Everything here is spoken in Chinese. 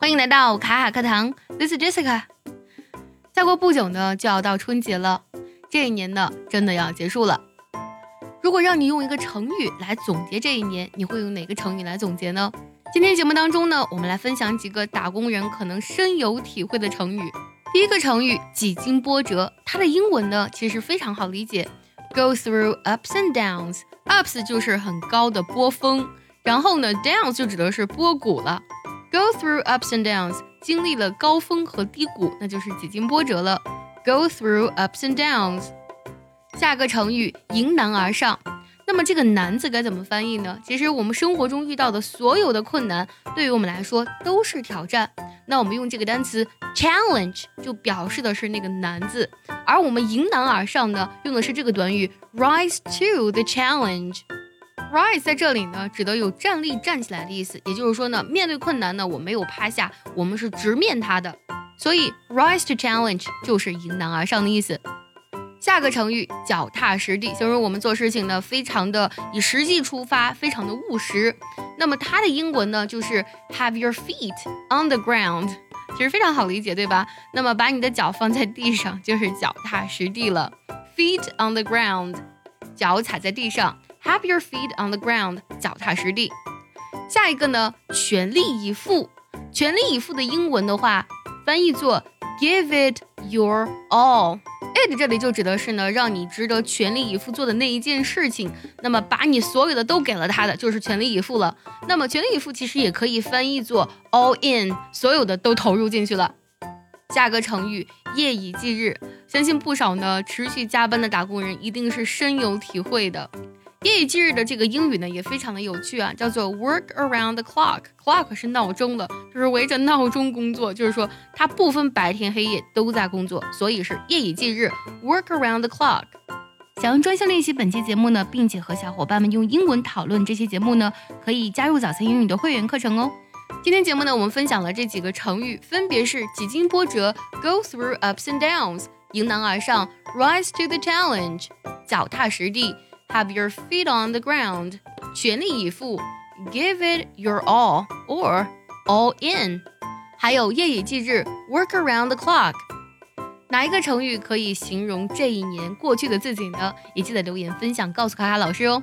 欢迎来到卡卡课堂，This is Jessica。再过不久呢，就要到春节了，这一年呢，真的要结束了。如果让你用一个成语来总结这一年，你会用哪个成语来总结呢？今天节目当中呢，我们来分享几个打工人可能深有体会的成语。第一个成语“几经波折”，它的英文呢其实非常好理解，Go through ups and downs。ups 就是很高的波峰，然后呢，downs 就指的是波谷了。Go through ups and downs，经历了高峰和低谷，那就是几经波折了。Go through ups and downs。下个成语“迎难而上”。那么这个“难”字该怎么翻译呢？其实我们生活中遇到的所有的困难，对于我们来说都是挑战。那我们用这个单词 challenge 就表示的是那个“难”字，而我们迎难而上呢，用的是这个短语 rise to the challenge。Rise 在这里呢，指的有站立、站起来的意思。也就是说呢，面对困难呢，我没有趴下，我们是直面它的。所以 rise to challenge 就是迎难而上的意思。下个成语脚踏实地，形容我们做事情呢，非常的以实际出发，非常的务实。那么它的英文呢，就是 have your feet on the ground，其实非常好理解，对吧？那么把你的脚放在地上，就是脚踏实地了。feet on the ground，脚踩在地上，have your feet on the ground，脚踏实地。下一个呢，全力以赴，全力以赴的英文的话，翻译作 give it your all。it 这里就指的是呢，让你值得全力以赴做的那一件事情。那么把你所有的都给了他的，就是全力以赴了。那么全力以赴其实也可以翻译作 all in，所有的都投入进去了。下个成语夜以继日，相信不少呢持续加班的打工人一定是深有体会的。夜以继日的这个英语呢也非常的有趣啊，叫做 work around the clock。clock 是闹钟的，就是围着闹钟工作，就是说它不分白天黑夜都在工作，所以是夜以继日 work around the clock。想要专项练习本期节目呢，并且和小伙伴们用英文讨论这期节目呢，可以加入早餐英语的会员课程哦。今天节目呢，我们分享了这几个成语，分别是几经波折 go through ups and downs，迎难而上 rise to the challenge，脚踏实地。Have your feet on the ground，全力以赴，Give it your all or all in。还有夜以继日，Work around the clock。哪一个成语可以形容这一年过去的自己呢？也记得留言分享告诉卡卡老师哦。